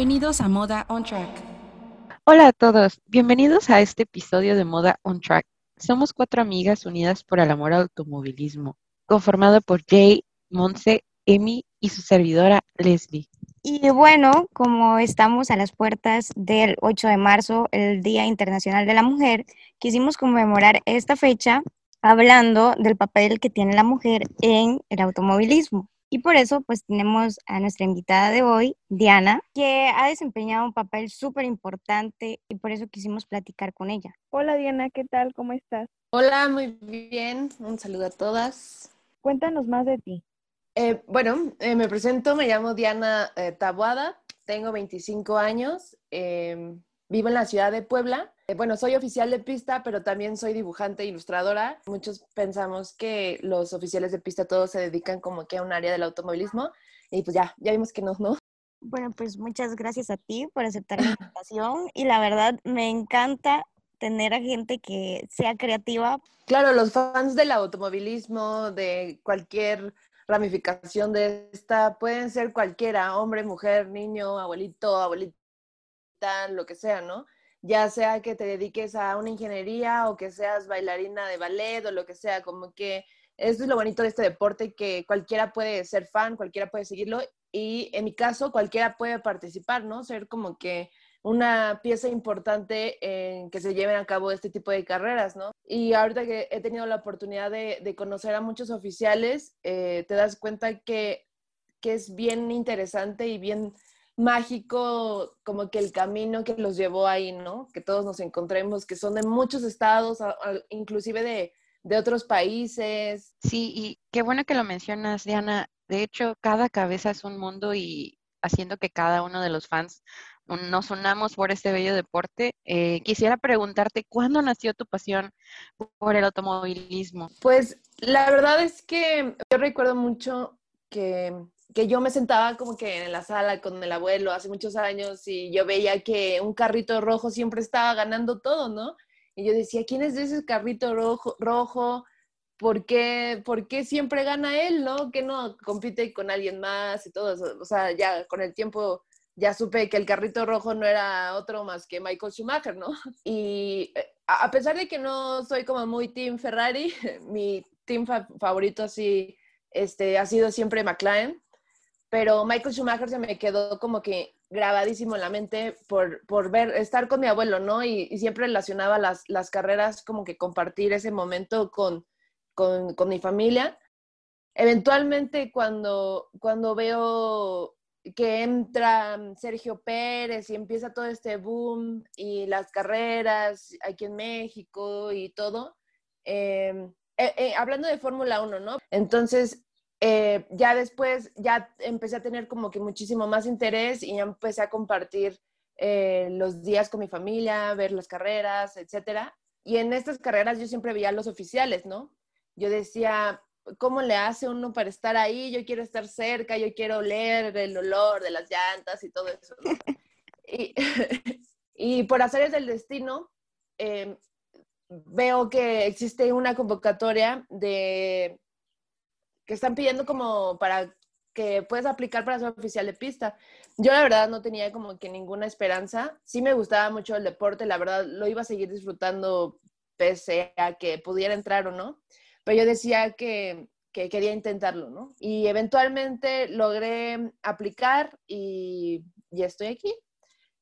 Bienvenidos a Moda on Track. Hola a todos, bienvenidos a este episodio de Moda on Track. Somos cuatro amigas unidas por el amor al automovilismo, conformado por Jay, Monse, Emi y su servidora Leslie. Y bueno, como estamos a las puertas del 8 de marzo, el Día Internacional de la Mujer, quisimos conmemorar esta fecha hablando del papel que tiene la mujer en el automovilismo. Y por eso, pues tenemos a nuestra invitada de hoy, Diana, que ha desempeñado un papel súper importante y por eso quisimos platicar con ella. Hola Diana, ¿qué tal? ¿Cómo estás? Hola, muy bien. Un saludo a todas. Cuéntanos más de ti. Eh, bueno, eh, me presento, me llamo Diana eh, Tabuada, tengo 25 años, em, vivo en la ciudad de Puebla. bueno, soy oficial de pista, pero también soy dibujante e ilustradora. Muchos pensamos que los oficiales de pista todos se dedican como que a un área del automovilismo y pues ya, ya vimos que no, ¿no? Bueno, pues muchas gracias a ti por aceptar la invitación y la verdad me encanta tener a gente que sea creativa. Claro, los fans del automovilismo, de cualquier ramificación de esta pueden ser cualquiera, hombre, mujer, niño, abuelito, abuelita, lo que sea, ¿no? Ya sea que te dediques a una ingeniería o que seas bailarina de ballet o lo que sea, como que eso es lo bonito de este deporte, que cualquiera puede ser fan, cualquiera puede seguirlo y en mi caso cualquiera puede participar, ¿no? Ser como que una pieza importante en que se lleven a cabo este tipo de carreras, ¿no? Y ahorita que he tenido la oportunidad de, conocer a muchos oficiales, eh, te das cuenta que, que es bien interesante y bien mágico como que el camino que los llevó ahí, ¿no? Que todos nos encontremos, que son de muchos estados, inclusive de, de otros países. Sí, y qué bueno que lo mencionas, Diana. De hecho, cada cabeza es un mundo y haciendo que cada uno de los fans nos unamos por este bello deporte. Eh, quisiera preguntarte, ¿cuándo nació tu pasión por el automovilismo? Pues la verdad es que yo recuerdo mucho que, que yo me sentaba como que en la sala con el abuelo hace muchos años y yo veía que un carrito rojo siempre estaba ganando todo, ¿no? Y yo decía, ¿quién es ese carrito rojo? rojo? ¿Por qué, ¿Por qué siempre gana él, no? Que no compite con alguien más y todo eso. O sea, ya con el tiempo ya supe que el carrito rojo no era otro más que Michael Schumacher, ¿no? Y eh, a pesar de que no soy como muy team Ferrari, mi team favorito sí este, ha sido siempre McLaren, pero Michael Schumacher se me quedó como que grabadísimo en la mente por, por ver, estar con mi abuelo, ¿no? Y, siempre relacionaba las, las, carreras como que compartir ese momento con, con, con mi familia. Eventualmente cuando, cuando veo que entra Sergio Pérez y empieza todo este boom y las carreras aquí en México y todo. Em, eh, eh, hablando de Fórmula 1, ¿no? Entonces, eh, ya después, ya empecé a tener como que muchísimo más interés y ya empecé a compartir los días con mi familia, ver las carreras, etcétera. Y en estas carreras yo siempre veía a los oficiales, ¿no? Yo decía, cómo le hace uno para estar ahí, yo quiero estar cerca, yo quiero oler el olor de las llantas y todo eso. y, y, por hacer del destino, em, veo que existe una convocatoria de que están pidiendo como para que puedes aplicar para ser oficial de pista. Yo la verdad no tenía como que ninguna esperanza. Sí me gustaba mucho el deporte, la verdad lo iba a seguir disfrutando pese a que pudiera entrar o no pero yo decía que, quería intentarlo, ¿no? Y eventualmente logré aplicar y ya estoy aquí.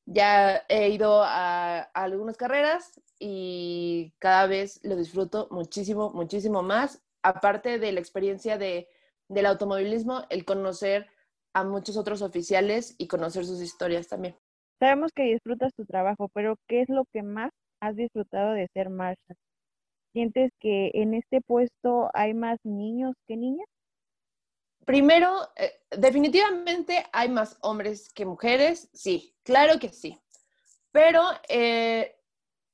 Ya he ido a, algunas carreras y cada vez lo disfruto muchísimo, muchísimo más. Aparte de la experiencia de, del automovilismo, el conocer a muchos otros oficiales y conocer sus historias también. Sabemos que disfrutas tu trabajo, pero ¿qué es lo que más has disfrutado de ser Marshall? ¿Sientes que en este puesto hay más niños que niñas? Primero, eh, definitivamente hay más hombres que mujeres, sí, claro que sí. Pero eh,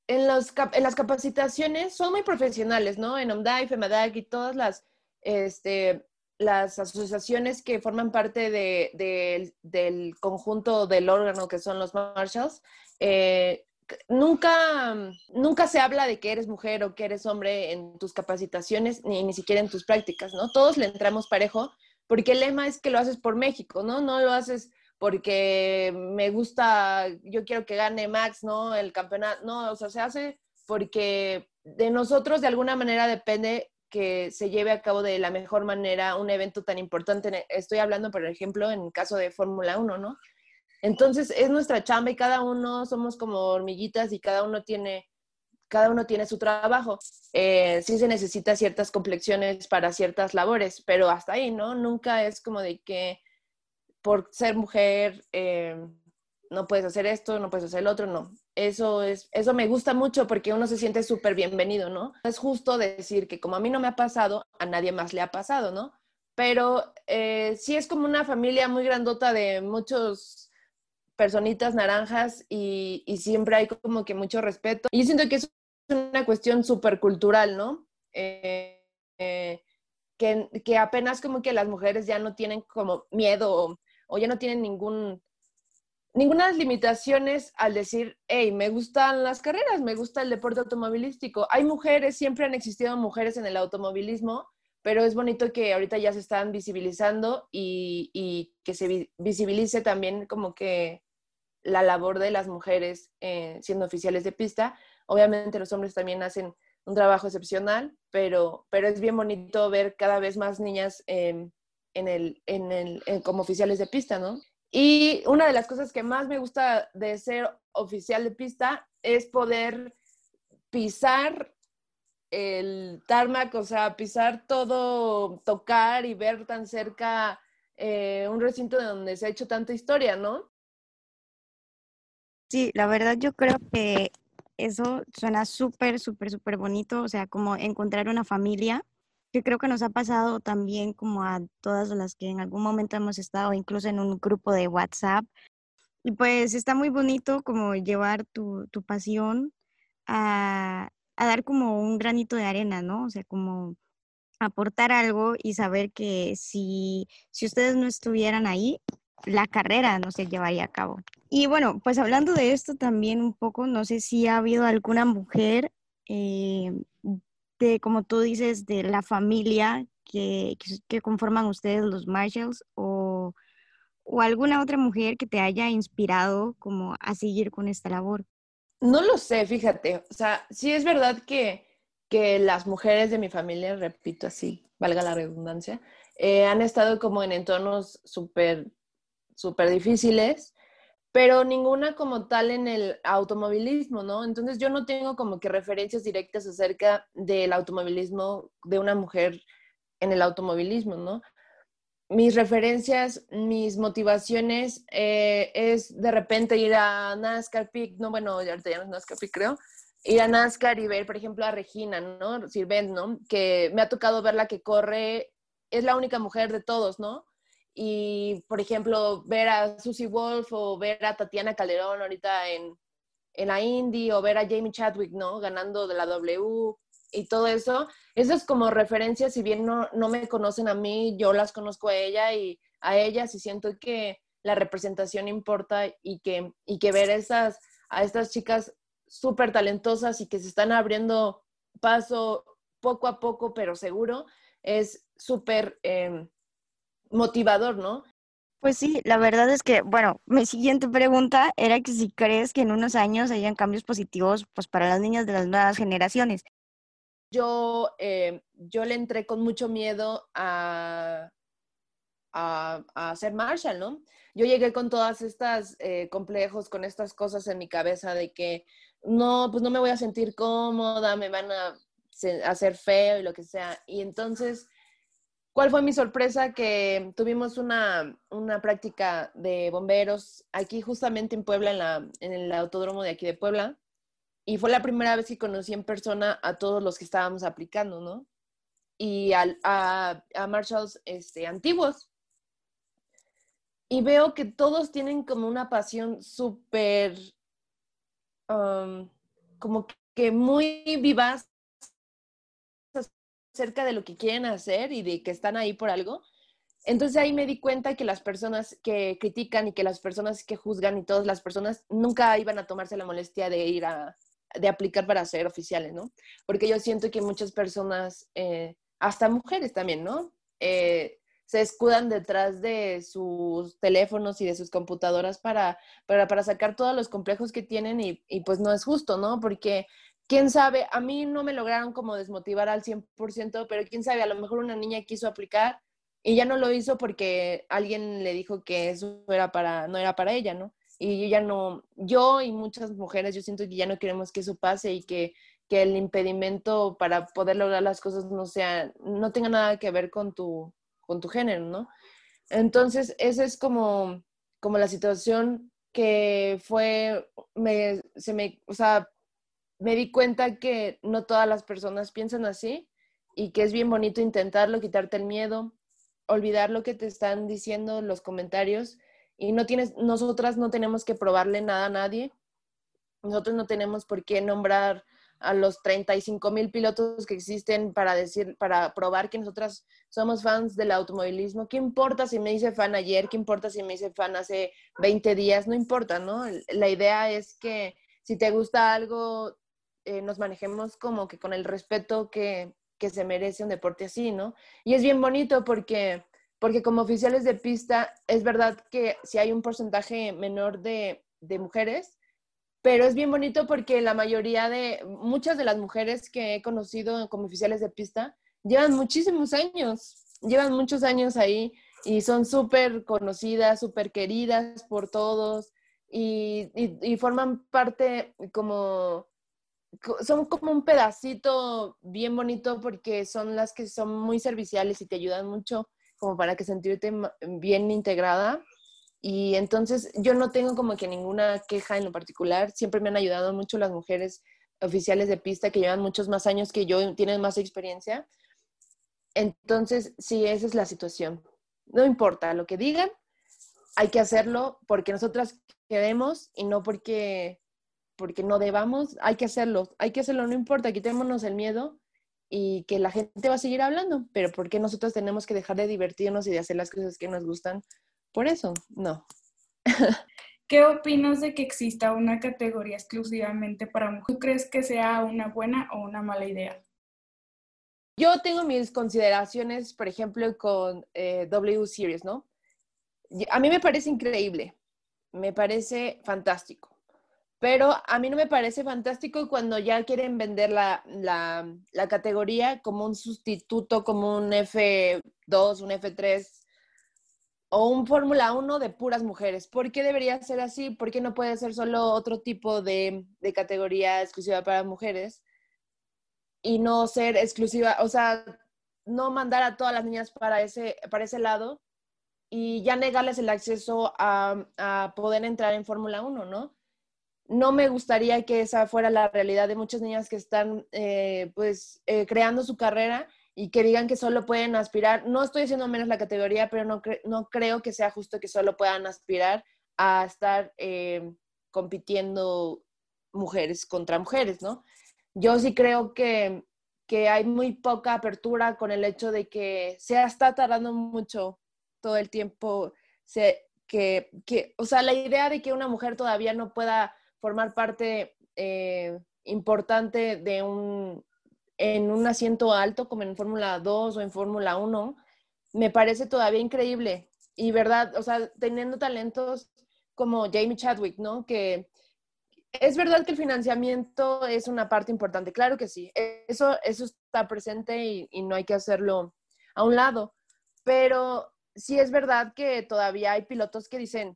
en, los, en las capacitaciones son muy profesionales, ¿no? En OMDAI, FEMADAC y todas las, este, las asociaciones que forman parte de, del conjunto del órgano que son los marshals, eh, nunca, nunca se habla de que eres mujer o que eres hombre en tus capacitaciones, ni, ni siquiera en tus prácticas, ¿no? Todos le entramos parejo, porque el lema es que lo haces por México, ¿no? No lo haces porque me gusta, yo quiero que gane Max, ¿no? El campeonato, no, o sea, se hace porque de nosotros de alguna manera depende que se lleve a cabo de la mejor manera un evento tan importante. Estoy hablando, por ejemplo, en el caso de Fórmula 1, ¿no? Entonces es nuestra chamba y cada uno somos como hormiguitas y cada uno tiene, cada uno tiene su trabajo. Eh, sí se necesita ciertas complexiones para ciertas labores, pero hasta ahí, ¿no? Nunca es como de que por ser mujer eh, no puedes hacer esto, no puedes hacer el otro, no. Eso, es, eso me gusta mucho porque uno se siente súper bienvenido, ¿no? Es justo decir que como a mí no me ha pasado, a nadie más le ha pasado, ¿no? Pero eh, sí es como una familia muy grandota de muchos personitas naranjas y, siempre hay como que mucho respeto. Y siento que es una cuestión súper cultural, ¿no? Eh, eh, que, que, apenas como que las mujeres ya no tienen como miedo o ya no tienen ningún ninguna limitaciones al decir, hey, me gustan las carreras, me gusta el deporte automovilístico. Hay mujeres, siempre han existido mujeres en el automovilismo, pero es bonito que ahorita ya se están visibilizando y, que se visibilice también como que la labor de las mujeres eh, siendo oficiales de pista. Obviamente los hombres también hacen un trabajo excepcional, pero, pero es bien bonito ver cada vez más niñas en el, en el, como oficiales de pista, ¿no? Y una de las cosas que más me gusta de ser oficial de pista es poder pisar el tarmac, o sea, pisar todo, tocar y ver tan cerca eh, un recinto de donde se ha hecho tanta historia, ¿no? Sí, la verdad yo creo que eso suena súper, súper, súper bonito, o sea, como encontrar una familia que creo que nos ha pasado también como a todas las que en algún momento hemos estado incluso en un grupo de WhatsApp. Y pues está muy bonito como llevar tu, tu pasión a, a, dar como un granito de arena, ¿no? O sea, como aportar algo y saber que si, si ustedes no estuvieran ahí, la carrera no se llevaría a cabo. Y bueno, pues hablando de esto también un poco, no sé si ha habido alguna mujer eh, de, como tú dices, de la familia que, que, conforman ustedes los Marshalls o, o, alguna otra mujer que te haya inspirado como a seguir con esta labor? No lo sé, fíjate. O sea, sí es verdad que, que las mujeres de mi familia, repito así, valga la redundancia, eh, han estado como en entornos súper, súper difíciles pero ninguna como tal en el automovilismo, ¿no? Entonces yo no tengo como que referencias directas acerca del automovilismo de una mujer en el automovilismo, ¿no? Mis referencias, mis motivaciones eh, es de repente ir a NASCAR Peak, no, bueno, ya no es NASCAR Peak, creo, ir a NASCAR y ver, por ejemplo, a Regina, ¿no? Sirvent, ¿no? Que me ha tocado verla que corre, es la única mujer de todos, ¿no? Y, por ejemplo, ver a Susie Wolf o ver a Tatiana Calderón ahorita en, en la Indy o ver a Jamie Chadwick, ¿no? Ganando de la W y todo eso. Esas como referencias, si bien no, no me conocen a mí, yo las conozco a ella y a ellas y siento que la representación importa y que, y que ver esas, a estas chicas súper talentosas y que se están abriendo paso poco a poco, pero seguro, es súper... Eh, motivador, ¿no? Pues sí, la verdad es que, bueno, mi siguiente pregunta era que si crees que en unos años hayan cambios positivos pues para las niñas de las nuevas generaciones. Yo, eh, yo le entré con mucho miedo a, a, a, ser Marshall, ¿no? Yo llegué con todas estas eh, complejos, con estas cosas en mi cabeza de que no, pues no me voy a sentir cómoda, me van a hacer feo y lo que sea. Y entonces ¿Cuál fue mi sorpresa? Que tuvimos una, una, práctica de bomberos aquí justamente en Puebla, en, la, en el autódromo de aquí de Puebla. Y fue la primera vez que conocí en persona a todos los que estábamos aplicando, ¿no? Y a, a, Marshalls este, antiguos. Y veo que todos tienen como una pasión súper, um, como que muy vivaz cerca de lo que quieren hacer y de que están ahí por algo. Entonces ahí me di cuenta que las personas que critican y que las personas que juzgan y todas las personas nunca iban a tomarse la molestia de ir a, de aplicar para ser oficiales, ¿no? Porque yo siento que muchas personas, eh, hasta mujeres también, ¿no? Eh, se escudan detrás de sus teléfonos y de sus computadoras para, para, para sacar todos los complejos que tienen y, y, pues no es justo, ¿no? Porque quién sabe, a mí no me lograron como desmotivar al 100%, pero quién sabe, a lo mejor una niña quiso aplicar y ya no lo hizo porque alguien le dijo que eso era para, no era para ella, ¿no? Y yo ya no, yo y muchas mujeres, yo siento que ya no queremos que eso pase y que, que el impedimento para poder lograr las cosas no sea, no tenga nada que ver con tu, con tu género, ¿no? Entonces, esa es como, como la situación que fue, me, se me, o sea, me di cuenta que no todas las personas piensan así y que es bien bonito intentarlo, quitarte el miedo, olvidar lo que te están diciendo los comentarios y no tienes, nosotras no tenemos que probarle nada a nadie. Nosotros no tenemos por qué nombrar a los 35 mil pilotos que existen para decir, para probar que nosotras somos fans del automovilismo. ¿Qué importa si me hice fan ayer? ¿Qué importa si me hice fan hace 20 días? No importa, ¿no? La idea es que si te gusta algo, eh, nos manejemos como que con el respeto que, que se merece un deporte así, ¿no? Y es bien bonito porque, porque como oficiales de pista, es verdad que si hay un porcentaje menor de, de mujeres, pero es bien bonito porque la mayoría de, muchas de las mujeres que he conocido como oficiales de pista, llevan muchísimos años, llevan muchos años ahí y son súper conocidas, súper queridas por todos y, y, y forman parte como son como un pedacito bien bonito porque son las que son muy serviciales y te ayudan mucho como para que sentirte bien integrada. Y entonces yo no tengo como que ninguna queja en lo particular. Siempre me han ayudado mucho las mujeres oficiales de pista que llevan muchos más años que yo, tienen más experiencia. Entonces, sí, esa es la situación. No importa lo que digan, hay que hacerlo porque nosotras queremos y no porque porque no debamos, hay que hacerlo, hay que hacerlo, no importa, quitémonos el miedo y que la gente va a seguir hablando, pero ¿por qué nosotros tenemos que dejar de divertirnos y de hacer las cosas que nos gustan? Por eso, no. ¿Qué opinas de que exista una categoría exclusivamente para mujeres? ¿Tú crees que sea una buena o una mala idea? Yo tengo mis consideraciones, por ejemplo, con eh, W Series, ¿no? A mí me parece increíble, me parece fantástico pero a mí no me parece fantástico cuando ya quieren vender la, la, la categoría como un sustituto, como un F2, un F3 o un Fórmula 1 de puras mujeres. ¿Por qué debería ser así? ¿Por qué no puede ser solo otro tipo de, de categoría exclusiva para mujeres y no ser exclusiva? O sea, no mandar a todas las niñas para ese, para ese lado y ya negarles el acceso a, a poder entrar en Fórmula 1, ¿no? No me gustaría que esa fuera la realidad de muchas niñas que están eh, pues eh, creando su carrera y que digan que solo pueden aspirar. No estoy diciendo menos la categoría, pero no, no creo que sea justo que solo puedan aspirar a estar eh, compitiendo mujeres contra mujeres, ¿no? Yo sí creo que, que hay muy poca apertura con el hecho de que se está tardando mucho todo el tiempo, se, que, que, o sea, la idea de que una mujer todavía no pueda formar parte eh, importante de un, en un asiento alto como en Fórmula 2 o en Fórmula 1, me parece todavía increíble. Y verdad, o sea, teniendo talentos como Jamie Chadwick, ¿no? Que es verdad que el financiamiento es una parte importante, claro que sí, eso, eso está presente y, y no hay que hacerlo a un lado, pero sí es verdad que todavía hay pilotos que dicen,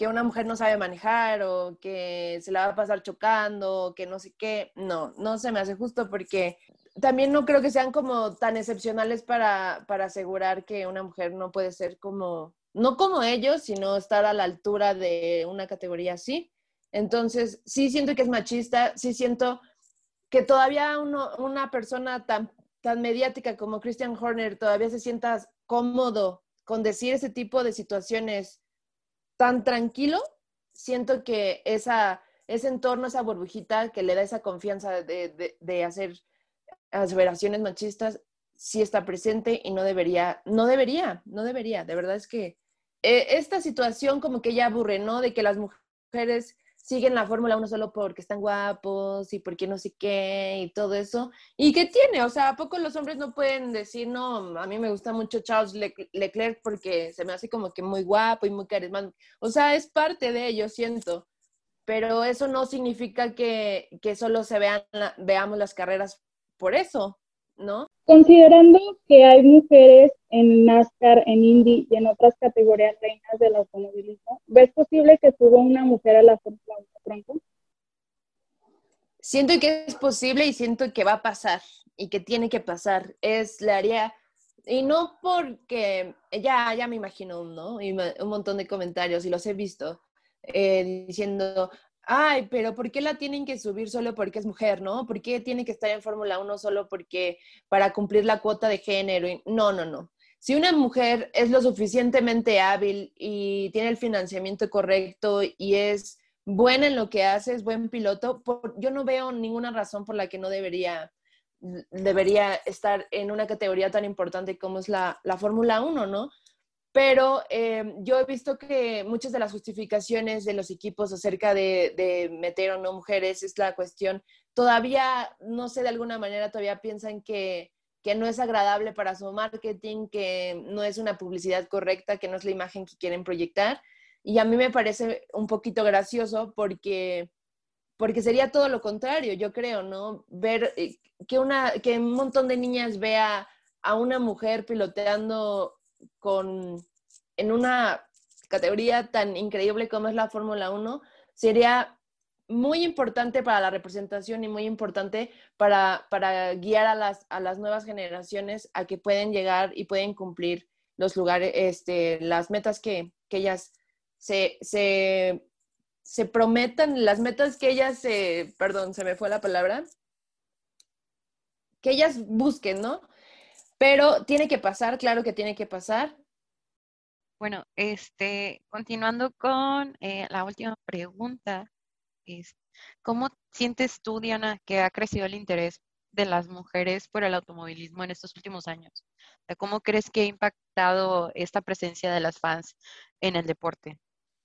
que una mujer no sabe manejar o que se la va a pasar chocando, que no sé qué. No, no se me hace justo porque también no creo que sean como tan excepcionales para, para asegurar que una mujer no puede ser como, no como ellos, sino estar a la altura de una categoría así. Entonces, sí siento que es machista, sí siento que todavía uno, una persona tan, tan mediática como Christian Horner todavía se sienta cómodo con decir ese tipo de situaciones tan tranquilo, siento que esa, ese entorno, esa burbujita que le da esa confianza de, de, hacer aseveraciones machistas, sí está presente y no debería, no debería, no debería. De verdad es que eh, esta situación como que ya aburre, ¿no? De que las mujeres siguen la Fórmula 1 solo porque están guapos y porque no sé qué y todo eso. ¿Y qué tiene? O sea, ¿a poco los hombres no pueden decir, no, a mí me gusta mucho Charles Leclerc porque se me hace como que muy guapo y muy carismático? O sea, es parte de ello, siento. Pero eso no significa que, que solo se vean, veamos las carreras por eso, ¿no? Considerando que hay mujeres en NASCAR, en Indy y en otras categorías reinas del automovilismo, ¿ves posible que suba una mujer a la Fórmula 1 pronto? Siento que es posible y siento que va a pasar y que tiene que pasar. Es la área, y no porque, ya, ya me imagino, ¿no? Y un montón de comentarios y los he visto eh, diciendo, ay, pero ¿por qué la tienen que subir solo porque es mujer, no? ¿Por qué tiene que estar en Fórmula 1 solo porque para cumplir la cuota de género? No, no, no. Si una mujer es lo suficientemente hábil y tiene el financiamiento correcto y es buena en lo que hace, es buen piloto, yo no veo ninguna razón por la que no debería, debería estar en una categoría tan importante como es la, la Fórmula 1, ¿no? Pero eh, yo he visto que muchas de las justificaciones de los equipos acerca de, meter o no mujeres es la cuestión, todavía, no sé, de alguna manera todavía piensan que, que no es agradable para su marketing, que no es una publicidad correcta, que no es la imagen que quieren proyectar. Y a mí me parece un poquito gracioso porque, porque sería todo lo contrario, yo creo, ¿no? Ver eh, que, una, que un montón de niñas vea a una mujer piloteando con, en una categoría tan increíble como es la Fórmula 1, sería muy importante para la representación y muy importante para, para guiar a las, a las, nuevas generaciones a que pueden llegar y pueden cumplir los lugares, este, las metas que, que ellas se, se, se, prometan, las metas que ellas se, perdón, se me fue la palabra, que ellas busquen, ¿no? Pero tiene que pasar, claro que tiene que pasar. Bueno, este, continuando con eh, la última pregunta, es, ¿cómo sientes tú, Diana, que ha crecido el interés de las mujeres por el automovilismo en estos últimos años? ¿Cómo crees que ha impactado esta presencia de las fans en el deporte?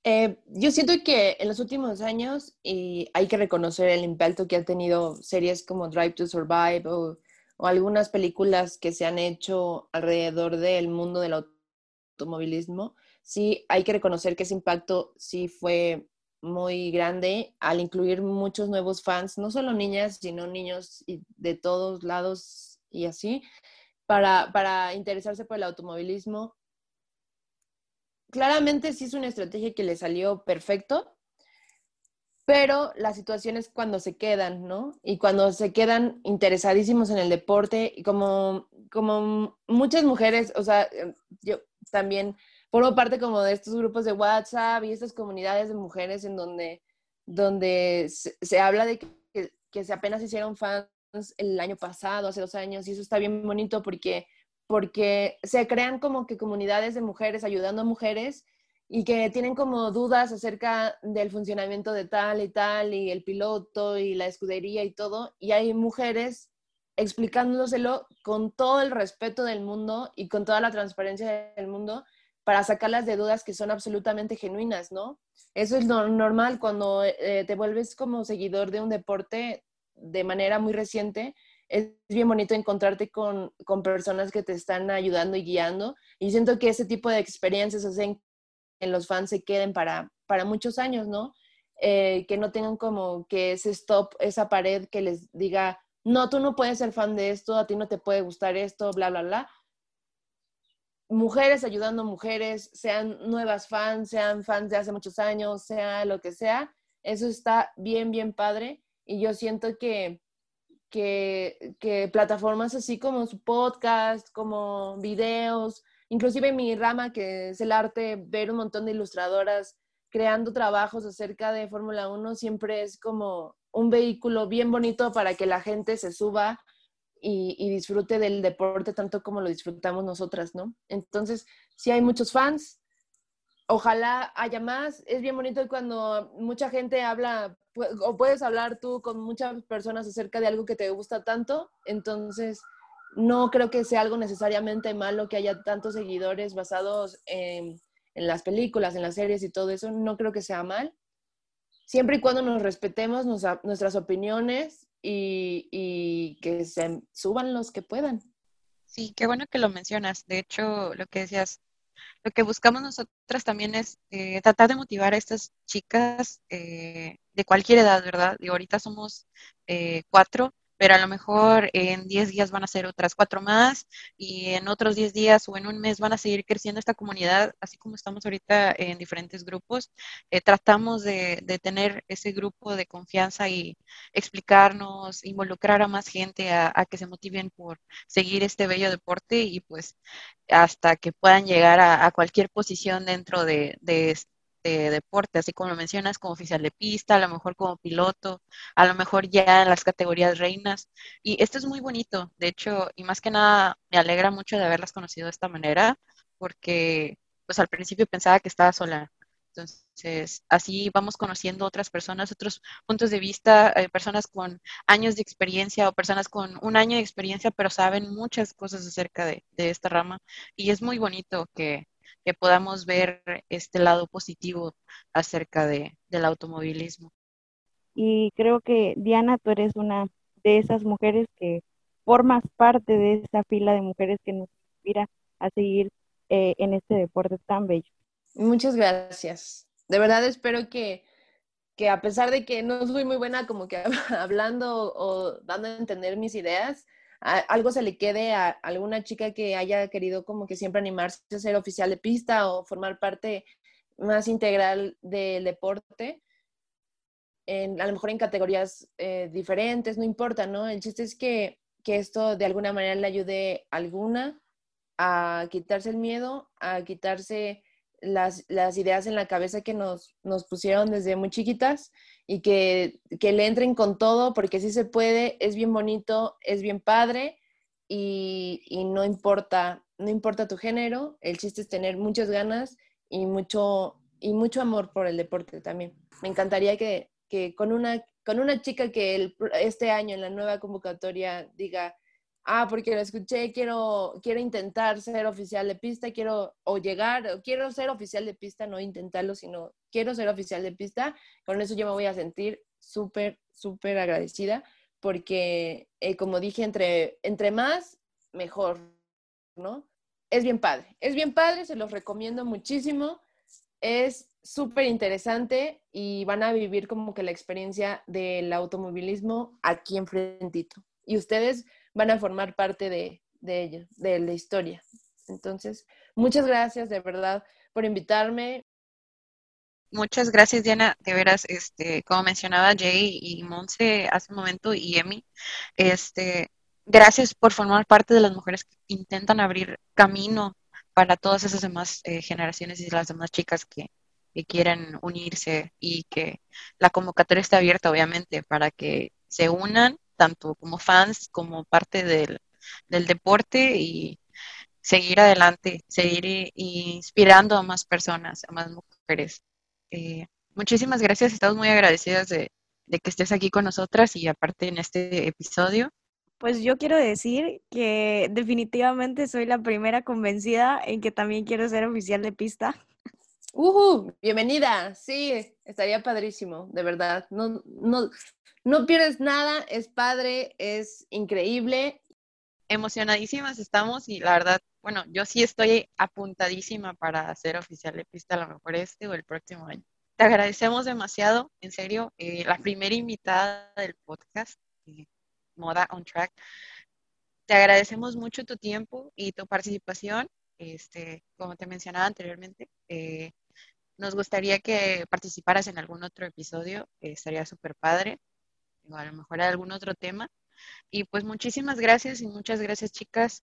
Eh, yo siento que en los últimos años y hay que reconocer el impacto que han tenido series como Drive to Survive o o algunas películas que se han hecho alrededor del mundo del automovilismo, sí hay que reconocer que ese impacto sí fue muy grande al incluir muchos nuevos fans, no solo niñas, sino niños de todos lados y así, para, para interesarse por el automovilismo. Claramente sí es una estrategia que le salió perfecto, pero la situación es cuando se quedan, ¿no? Y cuando se quedan interesadísimos en el deporte, y como, como muchas mujeres, o sea, em, yo también formo parte como de estos grupos de WhatsApp y estas comunidades de mujeres en donde, donde se, habla de que, que, se apenas hicieron fans el año pasado, hace dos años, y eso está bien bonito porque, porque se crean como que comunidades de mujeres ayudando a mujeres y que tienen como dudas acerca del funcionamiento de tal y tal y el piloto y la escudería y todo, y hay mujeres explicándoselo con todo el respeto del mundo y con toda la transparencia del mundo para sacarlas de dudas que son absolutamente genuinas, ¿no? Eso es lo normal cuando eh, te vuelves como seguidor de un deporte de manera muy reciente. Es bien bonito encontrarte con, con personas que te están ayudando y guiando. Y siento que ese tipo de experiencias hacen en los fans se queden para, para muchos años, ¿no? Eh, que no tengan como que ese stop, esa pared que les diga, no, tú no puedes ser fan de esto, a ti no te puede gustar esto, bla, bla, bla. Mujeres ayudando a mujeres, sean nuevas fans, sean fans de hace muchos años, sea lo que sea, eso está bien, bien padre. Y yo siento que, que, que plataformas así como su podcast, como videos, inclusive en mi rama, que es el arte, ver un montón de ilustradoras creando trabajos acerca de Fórmula 1 siempre es como un vehículo bien bonito para que la gente se suba y, disfrute del deporte tanto como lo disfrutamos nosotras, ¿no? Entonces, si hay muchos fans, ojalá haya más. Es bien bonito cuando mucha gente habla, o puedes hablar tú con muchas personas acerca de algo que te gusta tanto, entonces no creo que sea algo necesariamente malo que haya tantos seguidores basados en, las películas, en las series y todo eso. No creo que sea mal. siempre y cuando nos respetemos nuestras opiniones y, que se suban los que puedan. Sí, qué bueno que lo mencionas. De hecho, lo que decías, lo que buscamos nosotras también es eh, tratar de motivar a estas chicas eh, de cualquier edad, ¿verdad? Y ahorita somos eh, cuatro, pero a lo mejor en 10 días van a ser otras cuatro más y en otros 10 días o en un mes van a seguir creciendo esta comunidad, así como estamos ahorita en diferentes grupos. Eh, tratamos de, tener ese grupo de confianza y explicarnos, involucrar a más gente a, que se motiven por seguir este bello deporte y pues hasta que puedan llegar a, cualquier posición dentro de, de, deporte, así como lo mencionas, como oficial de pista, a lo mejor como piloto, a lo mejor ya en las categorías reinas. Y esto es muy bonito, de hecho, y más que nada me alegra mucho de haberlas conocido de esta manera, porque pues al principio pensaba que estaba sola. Entonces, así vamos conociendo otras personas, otros puntos de vista, eh, personas con años de experiencia o personas con un año de experiencia, pero saben muchas cosas acerca de, de esta rama. Y es muy bonito que, que podamos ver este lado positivo acerca de, del automovilismo. Y creo que Diana, tú eres una de esas mujeres que formas parte de esa fila de mujeres que nos inspira a seguir eh, en este deporte tan bello. Muchas gracias. De verdad espero que, que a pesar de que no soy muy buena como que hablando o dando a entender mis ideas, algo se le quede a alguna chica que haya querido como que siempre animarse a ser oficial de pista o formar parte más integral del deporte, a lo mejor en categorías eh, diferentes, no importa, ¿no? El chiste es que, que esto de alguna manera le ayude a alguna a quitarse el miedo, a quitarse las, las, ideas en la cabeza que nos, nos pusieron desde muy chiquitas y que, que, le entren con todo, porque sí se puede, es bien bonito, es bien padre y, y, no importa, no importa tu género, el chiste es tener muchas ganas y mucho, y mucho amor por el deporte también. Me encantaría que, que con, una, con una chica que este año en la nueva convocatoria diga, ah, porque lo escuché, quiero, quiero intentar ser oficial de pista, quiero o llegar, quiero ser oficial de pista, no intentarlo, sino quiero ser oficial de pista, con eso yo me voy a sentir súper, súper agradecida, porque eh, como dije, entre, entre más, mejor, ¿no? Es bien padre, es bien padre, se los recomiendo muchísimo, es súper interesante y van a vivir como que la experiencia del automovilismo aquí enfrentito. Y ustedes van a formar parte de, de ello, de la historia. Entonces, muchas gracias de verdad por invitarme. Muchas gracias, Diana. De veras, este, como mencionaba Jay y Monse hace un momento y Emi, este, gracias por formar parte de las mujeres que intentan abrir camino para todas esas demás eh, generaciones y las demás chicas que, que quieren unirse y que la convocatoria está abierta, obviamente, para que se unan tanto como fans como parte del, deporte y seguir adelante, seguir inspirando a más personas, a más mujeres. Eh, muchísimas gracias, estamos muy agradecidas de, de que estés aquí con nosotras y aparte en este episodio. Pues yo quiero decir que definitivamente soy la primera convencida en que también quiero ser oficial de pista. Uh, bienvenida. Sí, estaría padrísimo, de verdad. No, no, no pierdes nada, es padre, es increíble. Emocionadísimas estamos y la verdad, bueno, yo sí estoy apuntadísima para ser oficial de pista a lo mejor este o el próximo año. Te agradecemos demasiado, en serio, eh, la primera invitada del podcast, eh, Moda on Track. Te agradecemos mucho tu tiempo y tu participación. Este, como te mencionaba anteriormente, eh, nos gustaría que participaras en algún otro episodio, estaría súper padre o a lo mejor algún otro tema. Y pues muchísimas gracias y muchas gracias chicas.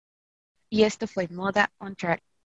Y esto fue Moda on Track.